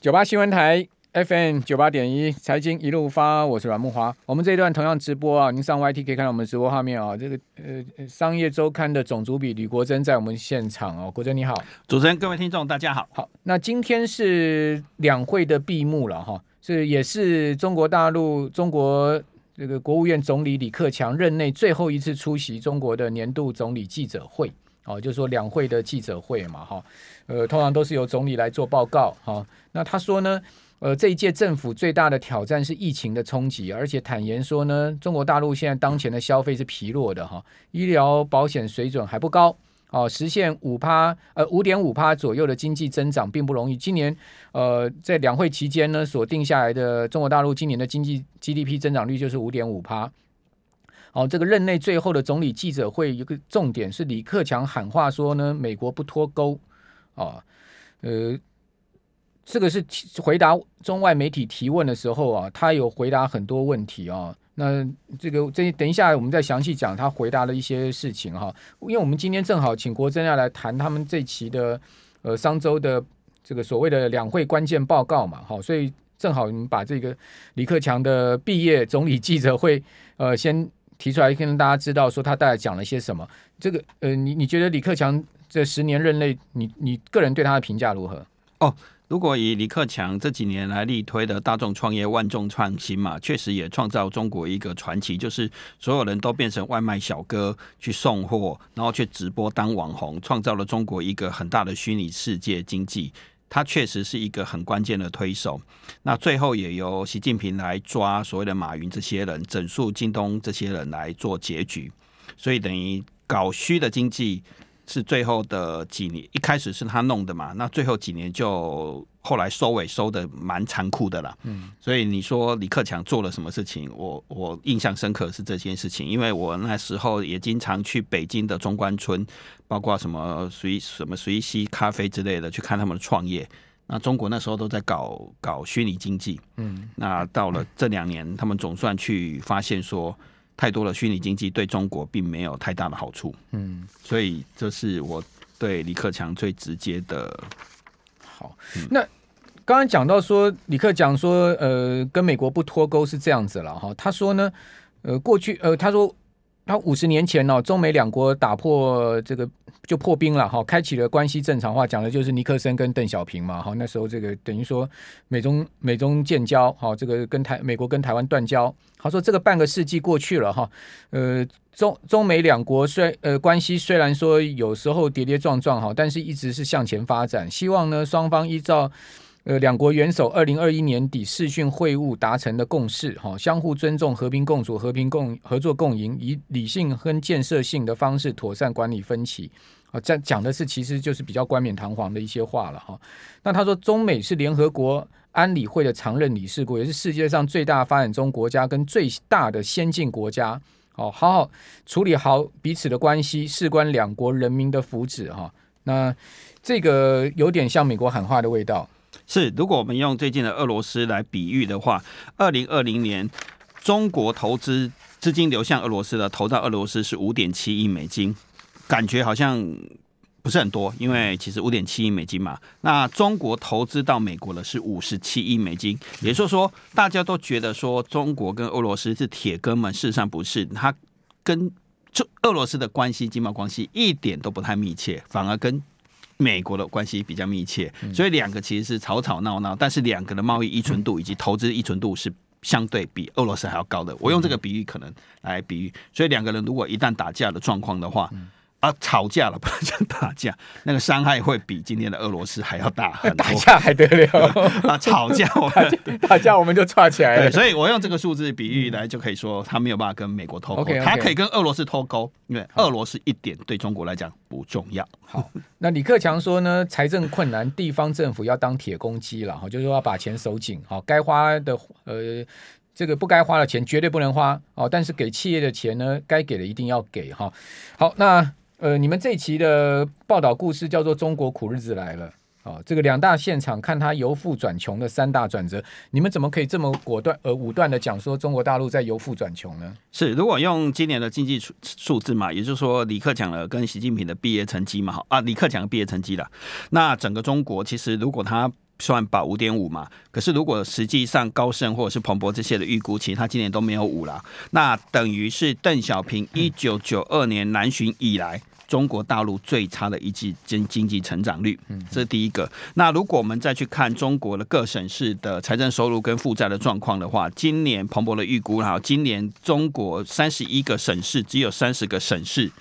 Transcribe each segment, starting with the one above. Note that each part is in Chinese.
九八新闻台 FM 九八点一财经一路发，我是阮木华。我们这一段同样直播啊，您上 YT 可以看到我们直播画面啊。这个呃，商业周刊的总主笔吕国珍在我们现场哦。国珍你好，主持人各位听众大家好。好，那今天是两会的闭幕了哈，是也是中国大陆中国这个国务院总理李克强任内最后一次出席中国的年度总理记者会。哦，就是说两会的记者会嘛，哈，呃，通常都是由总理来做报告，哈。那他说呢，呃，这一届政府最大的挑战是疫情的冲击，而且坦言说呢，中国大陆现在当前的消费是疲弱的，哈，医疗保险水准还不高，哦，实现五趴，呃，五点五趴左右的经济增长并不容易。今年，呃，在两会期间呢，所定下来的中国大陆今年的经济 GDP 增长率就是五点五趴。好，这个任内最后的总理记者会，一个重点是李克强喊话说呢，美国不脱钩啊，呃，这个是回答中外媒体提问的时候啊，他有回答很多问题啊。那这个这等一下我们再详细讲他回答的一些事情哈，因为我们今天正好请国珍要来谈他们这期的呃商周的这个所谓的两会关键报告嘛，好，所以正好我们把这个李克强的毕业总理记者会呃先。提出来跟大家知道，说他大概讲了些什么。这个呃，你你觉得李克强这十年任内，你你个人对他的评价如何？哦，如果以李克强这几年来力推的大众创业、万众创新嘛，确实也创造中国一个传奇，就是所有人都变成外卖小哥去送货，然后去直播当网红，创造了中国一个很大的虚拟世界经济。他确实是一个很关键的推手，那最后也由习近平来抓所谓的马云这些人，整肃京东这些人来做结局，所以等于搞虚的经济。是最后的几年，一开始是他弄的嘛，那最后几年就后来收尾收的蛮残酷的啦。嗯，所以你说李克强做了什么事情？我我印象深刻是这件事情，因为我那时候也经常去北京的中关村，包括什么随什么随西咖啡之类的去看他们的创业。那中国那时候都在搞搞虚拟经济，嗯，那到了这两年，他们总算去发现说。太多的虚拟经济对中国并没有太大的好处，嗯，所以这是我对李克强最直接的。好，那刚刚讲到说李克强说，呃，跟美国不脱钩是这样子了哈。他说呢，呃，过去呃，他说。他五十年前呢，中美两国打破这个就破冰了哈，开启了关系正常化，讲的就是尼克森跟邓小平嘛哈。那时候这个等于说美中美中建交，哈，这个跟台美国跟台湾断交。他说这个半个世纪过去了哈，呃，中中美两国虽呃关系虽然说有时候跌跌撞撞哈，但是一直是向前发展。希望呢双方依照。呃，两国元首二零二一年底视讯会晤达成的共识，哈，相互尊重、和平共处、和平共合作共赢，以理性跟建设性的方式妥善管理分歧。啊，这讲的是其实就是比较冠冕堂皇的一些话了，哈。那他说，中美是联合国安理会的常任理事国，也是世界上最大发展中国家跟最大的先进国家。哦，好好处理好彼此的关系，事关两国人民的福祉，哈。那这个有点像美国喊话的味道。是，如果我们用最近的俄罗斯来比喻的话，二零二零年中国投资资金流向俄罗斯的，投到俄罗斯是五点七亿美金，感觉好像不是很多，因为其实五点七亿美金嘛。那中国投资到美国的是五十七亿美金，也就是说，大家都觉得说中国跟俄罗斯是铁哥们，事实上不是，他跟就俄罗斯的关系经贸关系一点都不太密切，反而跟。美国的关系比较密切，所以两个其实是吵吵闹闹，但是两个的贸易依存度以及投资依存度是相对比俄罗斯还要高的。我用这个比喻可能来比喻，所以两个人如果一旦打架的状况的话。啊，吵架了，不能讲打架，那个伤害会比今天的俄罗斯还要大很多。打架还得了？啊，吵架，打架我们就串起来了。所以我用这个数字比喻来，就可以说他没有办法跟美国脱钩，他可以跟俄罗斯脱钩，因为俄罗斯一点对中国来讲不重要。好，那李克强说呢，财政困难，地方政府要当铁公鸡了，哈，就是说要把钱收紧，好，该花的呃，这个不该花的钱绝对不能花，哦，但是给企业的钱呢，该给的一定要给，哈。好，那。呃，你们这一期的报道故事叫做《中国苦日子来了》啊，这个两大现场看他由富转穷的三大转折，你们怎么可以这么果断而武断的讲说中国大陆在由富转穷呢？是，如果用今年的经济数数字嘛，也就是说李克强的跟习近平的毕业成绩嘛，哈啊，李克强的毕业成绩了，那整个中国其实如果他算保五点五嘛。可是如果实际上高盛或者是彭博这些的预估，其实他今年都没有五啦。那等于是邓小平一九九二年南巡以来，中国大陆最差的一季经经济成长率，这是第一个。那如果我们再去看中国的各省市的财政收入跟负债的状况的话，今年彭博的预估哈，今年中国三十一个省市只有三十个省市，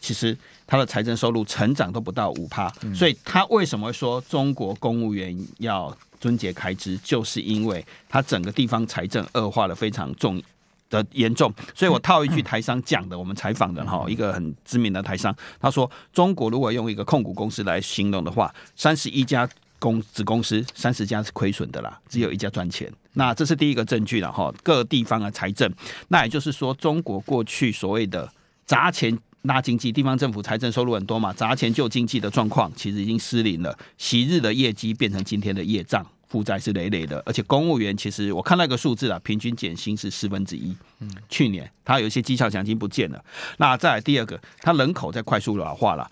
其实。它的财政收入成长都不到五趴，所以他为什么说中国公务员要撙节开支，就是因为他整个地方财政恶化的非常重的严重。所以我套一句台商讲的，我们采访的哈一个很知名的台商，他说中国如果用一个控股公司来形容的话，三十一家公子公司，三十家是亏损的啦，只有一家赚钱。那这是第一个证据了哈，各地方的财政，那也就是说中国过去所谓的砸钱。拉经济，地方政府财政收入很多嘛，砸钱救经济的状况其实已经失灵了。昔日的业绩变成今天的业障，负债是累累的。而且公务员其实我看那个数字啊，平均减薪是四分之一。嗯，去年他有一些绩效奖金不见了。那再来第二个，他人口在快速老化了。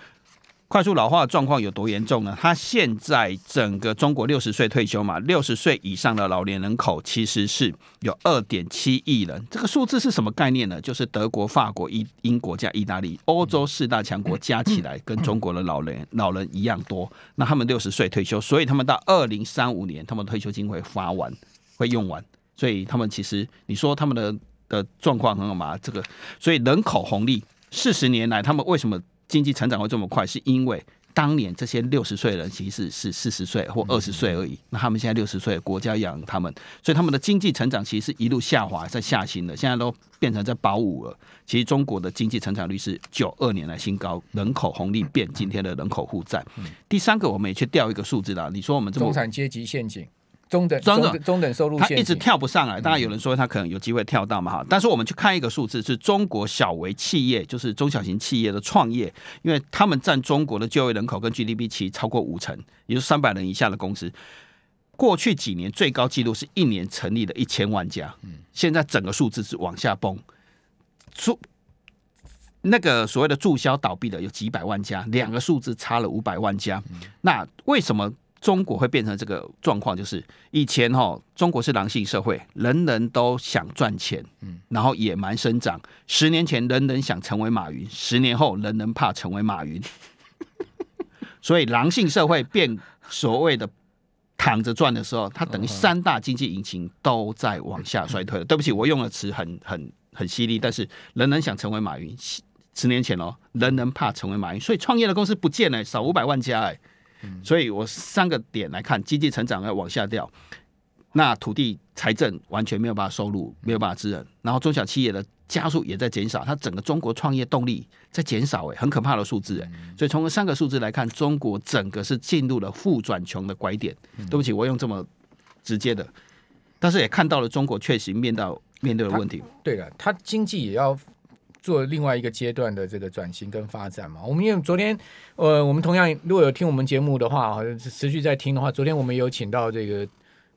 快速老化的状况有多严重呢？它现在整个中国六十岁退休嘛，六十岁以上的老年人口其实是有二点七亿人。这个数字是什么概念呢？就是德国、法国、英英国加意大利，欧洲四大强国加起来跟中国的老人老人一样多。那他们六十岁退休，所以他们到二零三五年，他们退休金会发完，会用完。所以他们其实你说他们的的状况很好吗？这个，所以人口红利四十年来，他们为什么？经济成长会这么快，是因为当年这些六十岁人其实是四十岁或二十岁而已。那他们现在六十岁，国家养他们，所以他们的经济成长其实是一路下滑，在下行的。现在都变成在保五了。其实中国的经济成长率是九二年来新高，人口红利变今天的人口负债。第三个，我们也去调一个数字啦。你说我们这么中产阶级陷阱。中等中等中等收入，他一直跳不上来。当然有人说他可能有机会跳到嘛哈，但是我们去看一个数字，是中国小微企业，就是中小型企业的创业，因为他们占中国的就业人口跟 GDP 其超过五成，也就是三百人以下的公司。过去几年最高纪录是一年成立了一千万家，嗯现在整个数字是往下崩。注那个所谓的注销倒闭的有几百万家，两个数字差了五百万家。那为什么？中国会变成这个状况，就是以前哈，中国是狼性社会，人人都想赚钱，然后野蛮生长。十年前，人人想成为马云；十年后，人人怕成为马云。所以，狼性社会变所谓的躺着赚的时候，它等于三大经济引擎都在往下衰退了。对不起，我用的词很很很犀利，但是人人想成为马云。十年前哦，人人怕成为马云，所以创业的公司不见了，少五百万家哎。所以，我三个点来看，经济成长要往下掉，那土地财政完全没有办法收入，没有办法支援，然后中小企业的加速也在减少，它整个中国创业动力在减少，哎，很可怕的数字，哎，所以从这三个数字来看，中国整个是进入了负转穷的拐点。对不起，我用这么直接的，但是也看到了中国确实面到面对的问题。对的，它经济也要。做另外一个阶段的这个转型跟发展嘛，我们因为昨天，呃，我们同样如果有听我们节目的话，好像是持续在听的话，昨天我们有请到这个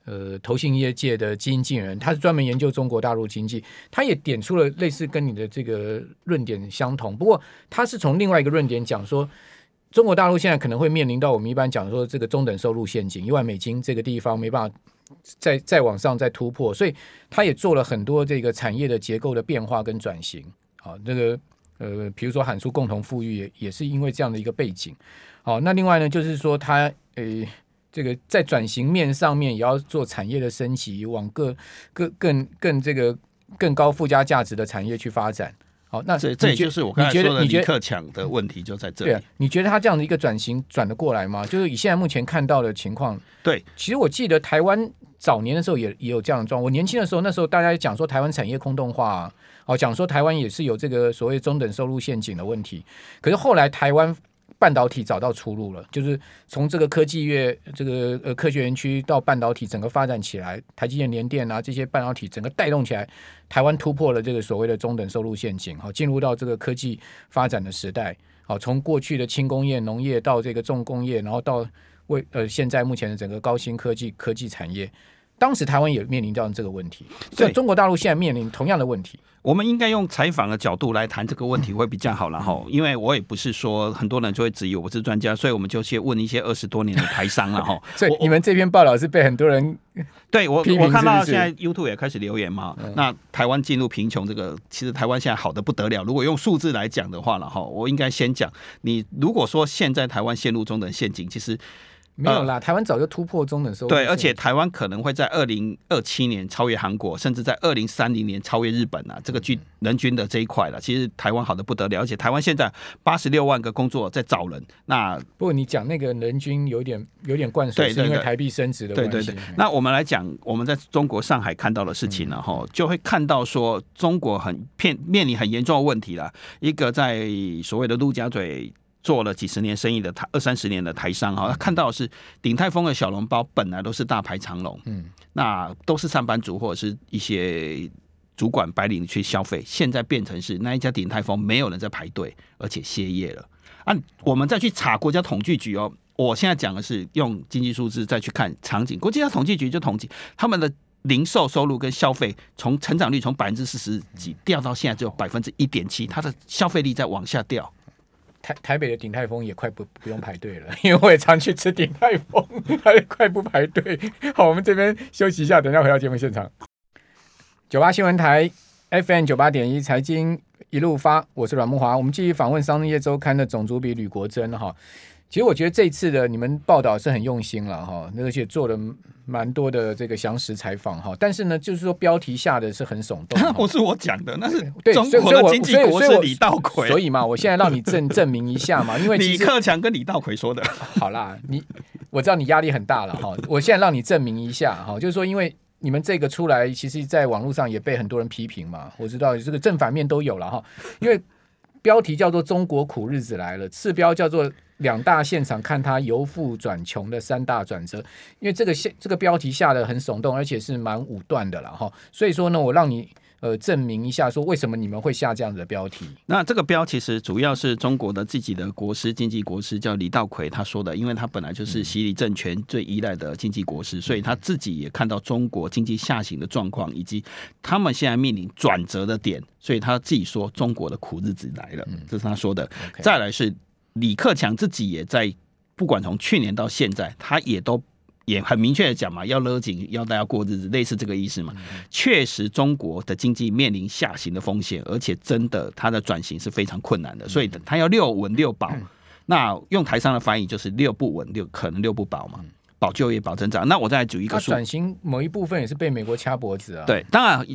呃投信业界的基金经理人，他是专门研究中国大陆经济，他也点出了类似跟你的这个论点相同，不过他是从另外一个论点讲说，中国大陆现在可能会面临到我们一般讲说这个中等收入陷阱，一万美金这个地方没办法再再往上再突破，所以他也做了很多这个产业的结构的变化跟转型。好，那个呃，比如说喊出共同富裕，也也是因为这样的一个背景。好，那另外呢，就是说它呃，这个在转型面上面也要做产业的升级，往各各更更这个更高附加价值的产业去发展。好，那这这也就是我刚才说的李克强的问题就在这里。对啊，你觉得他这样的一个转型转得过来吗？就是以现在目前看到的情况。对，其实我记得台湾早年的时候也也有这样的状况。我年轻的时候，那时候大家讲说台湾产业空洞化啊。哦，讲说台湾也是有这个所谓中等收入陷阱的问题，可是后来台湾半导体找到出路了，就是从这个科技业、这个呃科学园区到半导体整个发展起来，台积电、联电啊这些半导体整个带动起来，台湾突破了这个所谓的中等收入陷阱，好，进入到这个科技发展的时代，好，从过去的轻工业、农业到这个重工业，然后到为呃现在目前的整个高新科技科技产业。当时台湾也面临到这个问题，所以中国大陆现在面临同样的问题。我们应该用采访的角度来谈这个问题会比较好，然后，因为我也不是说很多人就会质疑我是专家，所以我们就先问一些二十多年的台商了哈。所以你们这篇报道是被很多人 对我我看到现在 YouTube 也开始留言嘛。那台湾进入贫穷这个，其实台湾现在好的不得了。如果用数字来讲的话了哈，我应该先讲你如果说现在台湾陷入中等陷阱，其实。没有啦，台湾早就突破中等收入。对，而且台湾可能会在二零二七年超越韩国，甚至在二零三零年超越日本啊！这个均人均的这一块了，其实台湾好的不得了。而且台湾现在八十六万个工作在找人。那不过你讲那个人均有点有点灌水，是因为台币升值的关系。对对对。那我们来讲，我们在中国上海看到的事情呢，哈，就会看到说中国很面面临很严重的问题了。一个在所谓的陆家嘴。做了几十年生意的台二三十年的台商哈，他看到的是鼎泰丰的小笼包本来都是大排长龙，嗯，那都是上班族或者是一些主管白领去消费，现在变成是那一家鼎泰丰没有人在排队，而且歇业了。啊，我们再去查国家统计局哦，我现在讲的是用经济数字再去看场景，国家统计局就统计他们的零售收入跟消费从成长率从百分之四十几掉到现在只有百分之一点七，它的消费力在往下掉。台台北的鼎泰丰也快不不用排队了，因为我也常去吃鼎泰丰，它也快不排队。好，我们这边休息一下，等下回到节目现场。九八新闻台 FM 九八点一财经一路发，我是阮慕华，我们继续访问商业周刊的总主笔吕国珍哈。其实我觉得这次的你们报道是很用心了哈，而且做了蛮多的这个详实采访哈。但是呢，就是说标题下的是很耸动，那 不是我讲的，那是对中国的经济国师李稻葵。所以嘛，我现在让你证 证明一下嘛，因为李克强跟李稻葵说的。好啦，你我知道你压力很大了哈，我现在让你证明一下哈，就是说因为你们这个出来，其实在网络上也被很多人批评嘛，我知道这个正反面都有了哈，因为。标题叫做“中国苦日子来了”，次标叫做“两大现场看他由富转穷的三大转折”。因为这个现这个标题下的很耸动，而且是蛮武断的了哈。所以说呢，我让你呃证明一下，说为什么你们会下这样子的标题。那这个标其实主要是中国的自己的国师、经济国师叫李道奎他说的，因为他本来就是习李政权最依赖的经济国师，所以他自己也看到中国经济下行的状况，以及他们现在面临转折的点。所以他自己说中国的苦日子来了，这是他说的。再来是李克强自己也在，不管从去年到现在，他也都也很明确的讲嘛，要勒紧要大家过日子，类似这个意思嘛。确实中国的经济面临下行的风险，而且真的它的转型是非常困难的。所以他要六稳六保，那用台商的翻译就是六不稳六可能六不保嘛，保就业保增长。那我再来举一个数，转型某一部分也是被美国掐脖子啊。对，当然。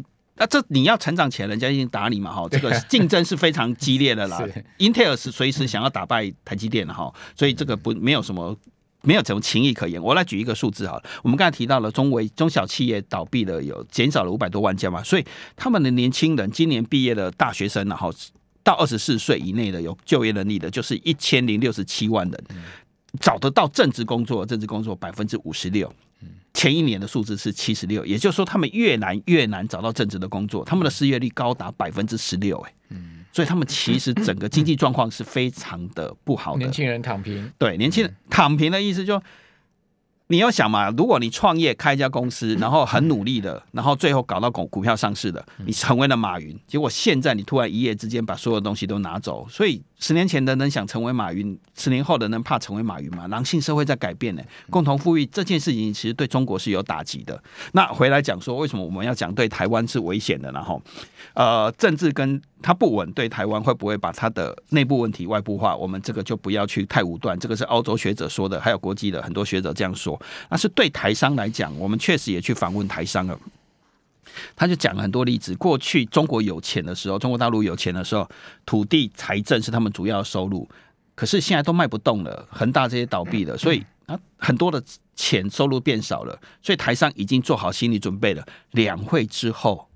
那这你要成长起来，人家已经打你嘛哈，这个 竞争是非常激烈的啦。英特尔是随时想要打败台积电的哈，所以这个不没有什么没有什么情义可言。我来举一个数字哈，我们刚才提到了中微中小企业倒闭了有减少了五百多万家嘛，所以他们的年轻人今年毕业的大学生然后到二十四岁以内的有就业能力的，就是一千零六十七万人，找得到正职工作，正职工作百分之五十六。前一年的数字是七十六，也就是说，他们越难越难找到正职的工作，他们的失业率高达百分之十六，哎，嗯，所以他们其实整个经济状况是非常的不好的。年轻人躺平，对，年轻人躺平的意思就。你要想嘛，如果你创业开一家公司，然后很努力的，然后最后搞到股股票上市的，你成为了马云，结果现在你突然一夜之间把所有东西都拿走，所以十年前的人想成为马云，十年后的人怕成为马云嘛？狼性社会在改变呢，共同富裕这件事情其实对中国是有打击的。那回来讲说，为什么我们要讲对台湾是危险的？然后，呃，政治跟。它不稳，对台湾会不会把它的内部问题外部化？我们这个就不要去太武断。这个是欧洲学者说的，还有国际的很多学者这样说。那是对台商来讲，我们确实也去访问台商了。他就讲了很多例子。过去中国有钱的时候，中国大陆有钱的时候，土地财政是他们主要的收入。可是现在都卖不动了，恒大这些倒闭了，所以啊，很多的钱收入变少了。所以台商已经做好心理准备了。两会之后。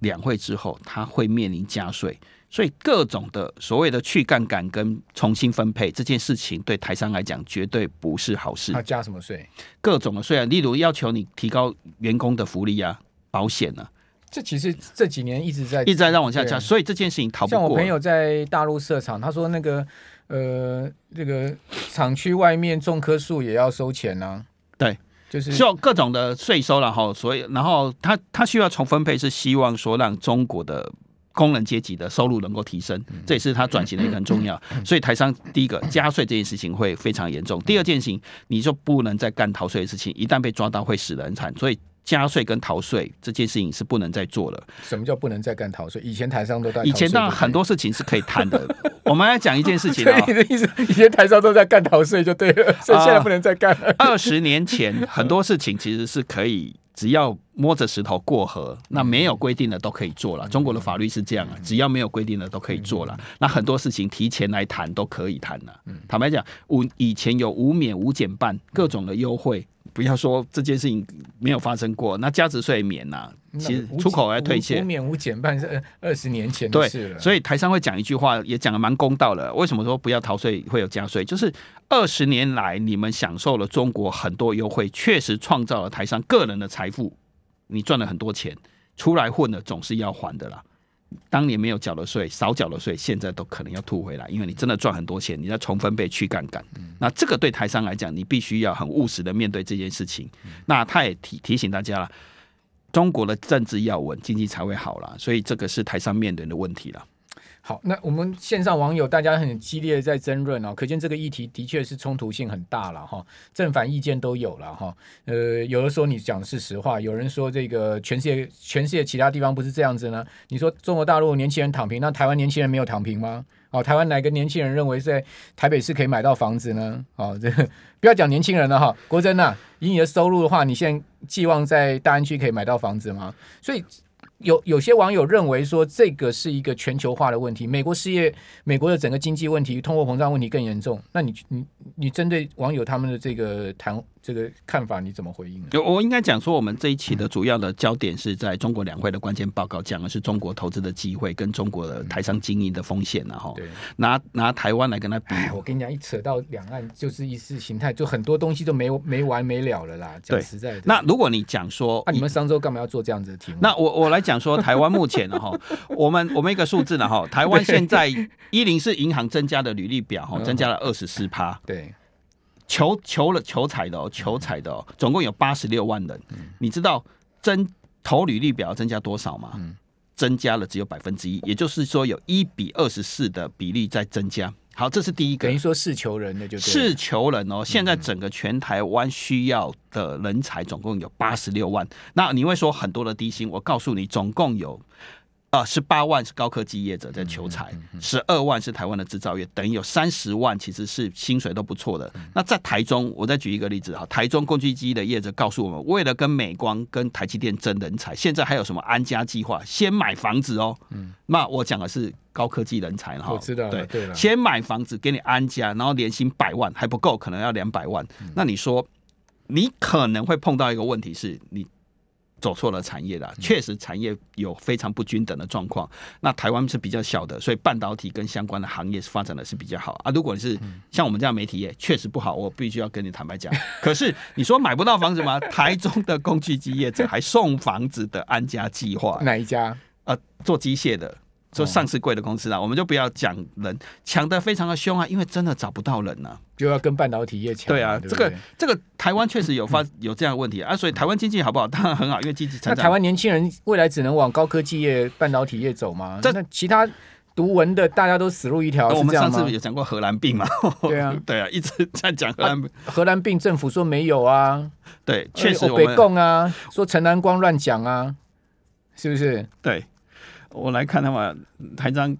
两会之后，他会面临加税，所以各种的所谓的去杠杆跟重新分配这件事情，对台商来讲绝对不是好事。他加什么税？各种的税啊，例如要求你提高员工的福利啊、保险啊。这其实这几年一直在一直在让往下加，所以这件事情逃不过。像我朋友在大陆设厂，他说那个呃，这个厂区外面种棵树也要收钱呢、啊。对。就是就各种的税收，然后所以然后他他需要重分配，是希望说让中国的工人阶级的收入能够提升，这也是他转型的一个很重要。所以台商第一个加税这件事情会非常严重，第二件事情你就不能再干逃税的事情，一旦被抓到会死人惨，所以。加税跟逃税这件事情是不能再做了。什么叫不能再干逃税？以前台商都在。以前当然很多事情是可以谈的。我们来讲一件事情啊。你的意思，以前台商都在干逃税就对了，所以现在不能再干了。二十年前很多事情其实是可以，只要摸着石头过河，那没有规定的都可以做了。中国的法律是这样啊，只要没有规定的都可以做了。那很多事情提前来谈都可以谈了。坦白讲，无以前有无免无减半各种的优惠。不要说这件事情没有发生过，那价值税免呐、啊，其实出口还退税，无免无减半是二十年前的事了。对，所以台商会讲一句话，也讲的蛮公道的。为什么说不要逃税会有加税？就是二十年来你们享受了中国很多优惠，确实创造了台商个人的财富，你赚了很多钱，出来混的总是要还的啦。当年没有缴的税，少缴的税，现在都可能要吐回来，因为你真的赚很多钱，你再重分配去杠杆。那这个对台商来讲，你必须要很务实的面对这件事情。那他也提提醒大家了，中国的政治要稳，经济才会好了，所以这个是台商面临的问题了。好，那我们线上网友大家很激烈的在争论哦，可见这个议题的确是冲突性很大了哈，正反意见都有了哈。呃，有人说你讲的是实话，有人说这个全世界全世界其他地方不是这样子呢？你说中国大陆年轻人躺平，那台湾年轻人没有躺平吗？哦，台湾哪个年轻人认为在台北市可以买到房子呢？哦，这个不要讲年轻人了哈，国珍呐，以你的收入的话，你现在寄望在大安区可以买到房子吗？所以。有有些网友认为说，这个是一个全球化的问题，美国失业，美国的整个经济问题，通货膨胀问题更严重。那你你你针对网友他们的这个谈。这个看法你怎么回应呢？我应该讲说，我们这一期的主要的焦点是在中国两会的关键报告，讲的是中国投资的机会跟中国的台商经营的风险，然后拿拿台湾来跟他比。我跟你讲，一扯到两岸就是意识形态，就很多东西都没没完没了了啦。讲实在的，那如果你讲说，那、啊、你们上周干嘛要做这样子的题目？那我我来讲说，台湾目前哈，我们我们一个数字呢哈，台湾现在一零四银行增加的履历表哈，增加了二十四趴。对。求求了求财的哦，求财的哦，总共有八十六万人。嗯、你知道增投履历表增加多少吗？嗯、增加了只有百分之一，也就是说有一比二十四的比例在增加。好，这是第一个。等于说是求人的就是求人哦。现在整个全台湾需要的人才总共有八十六万。那你会说很多的低薪？我告诉你，总共有。啊，十八万是高科技业者在求才，十二万是台湾的制造业，等于有三十万其实是薪水都不错的。那在台中，我再举一个例子哈，台中工具机的业者告诉我们，为了跟美光、跟台积电争人才，现在还有什么安家计划？先买房子哦。嗯，那我讲的是高科技人才哈，我知道，对对，先买房子给你安家，然后年薪百万还不够，可能要两百万。那你说，你可能会碰到一个问题是你。走错了产业了，确实产业有非常不均等的状况。那台湾是比较小的，所以半导体跟相关的行业是发展的是比较好啊。如果你是像我们这样媒体业，确实不好，我必须要跟你坦白讲。可是你说买不到房子吗？台中的工具机业者还送房子的安家计划，哪一家？呃，做机械的。说上市贵的公司啊，我们就不要讲人抢的非常的凶啊，因为真的找不到人呢、啊，就要跟半导体业抢。对啊，这个这个台湾确实有发有这样的问题啊，所以台湾经济好不好？当然很好，因为经济成长。那台湾年轻人未来只能往高科技业、半导体业走吗？这那其他读文的大家都死路一条。我们上次有讲过荷兰病嘛？对啊，对啊，一直在讲荷兰。荷兰病政府说没有啊，对，确实我们。共啊，说陈南光乱讲啊，是不是？对。我来看的话，台章，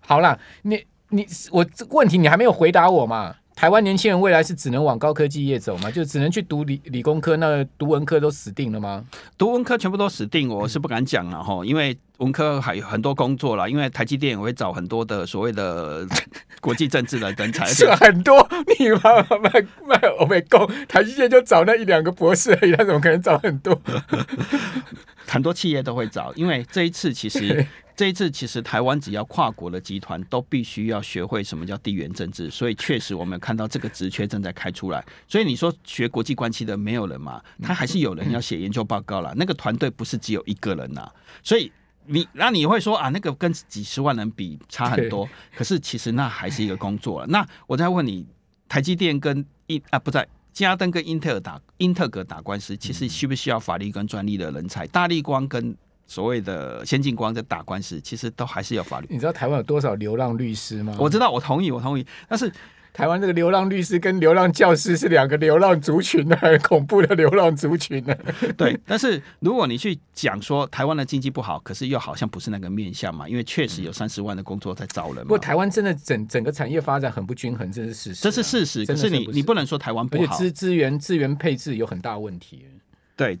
好啦，你你我这个问题你还没有回答我嘛？台湾年轻人未来是只能往高科技业走吗？就只能去读理理工科，那读文科都死定了吗？读文科全部都死定，我是不敢讲了哈，因为文科还有很多工作啦，因为台积电也会找很多的所谓的 国际政治的人才，是很多，你妈卖卖欧美工，台积电就找那一两个博士而已，他怎么可能找很多？很多企业都会找，因为这一次其实这一次其实台湾只要跨国的集团都必须要学会什么叫地缘政治，所以确实我们看到这个职缺正在开出来。所以你说学国际关系的没有人嘛？他还是有人要写研究报告啦。那个团队不是只有一个人呐。所以你那你会说啊，那个跟几十万人比差很多，可是其实那还是一个工作了。那我再问你，台积电跟英啊不在。嘉登跟英特尔打英特尔打官司，其实需不需要法律跟专利的人才？大力光跟所谓的先进光在打官司，其实都还是要法律。你知道台湾有多少流浪律师吗？我知道，我同意，我同意，但是。台湾这个流浪律师跟流浪教师是两个流浪族群的，很恐怖的流浪族群呢。对，但是如果你去讲说台湾的经济不好，可是又好像不是那个面向嘛，因为确实有三十万的工作在招人嘛。不过台湾真的整整个产业发展很不均衡，这是事实，这是事实。可是你你不能说台湾不好，资资源资源配置有很大问题。对，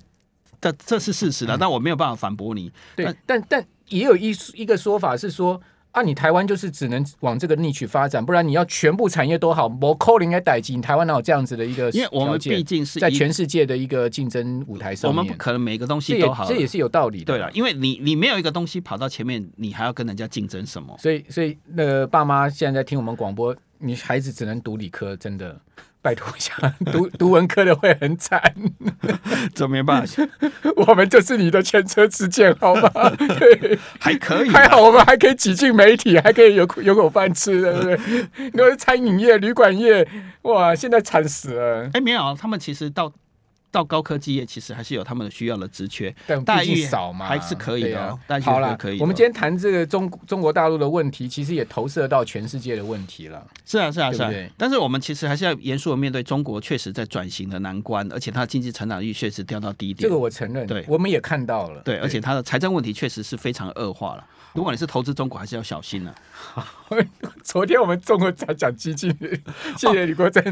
这这是事实的，但我没有办法反驳你。对，但但也有一一个说法是说。啊，你台湾就是只能往这个逆去发展，不然你要全部产业都好，某扣零来代金，台湾哪有这样子的一个？因为我们毕竟是在全世界的一个竞争舞台上面，我们不可能每个东西都好，这也是有道理的。对了，因为你你没有一个东西跑到前面，你还要跟人家竞争什么？所以所以那个爸妈现在在听我们广播，你孩子只能读理科，真的。拜托一下，读读文科的会很惨，这没办法。我们就是你的前车之鉴，好吗？对，还可以，还好我们还可以挤进媒体，还可以有有口饭吃，对不对？你说餐饮业、旅馆业，哇，现在惨死了。哎、欸，没有，他们其实到。到高科技业其实还是有他们的需要的职缺，但待遇少嘛，还是可以的。好了，可以。我们今天谈这个中中国大陆的问题，其实也投射到全世界的问题了。是啊，是啊，是啊。但是我们其实还是要严肃的面对中国确实在转型的难关，而且它的经济成长率确实掉到低点。这个我承认，对，我们也看到了。对，而且它的财政问题确实是非常恶化了。如果你是投资中国，还是要小心了。昨天我们中国在讲基金，谢谢李国珍。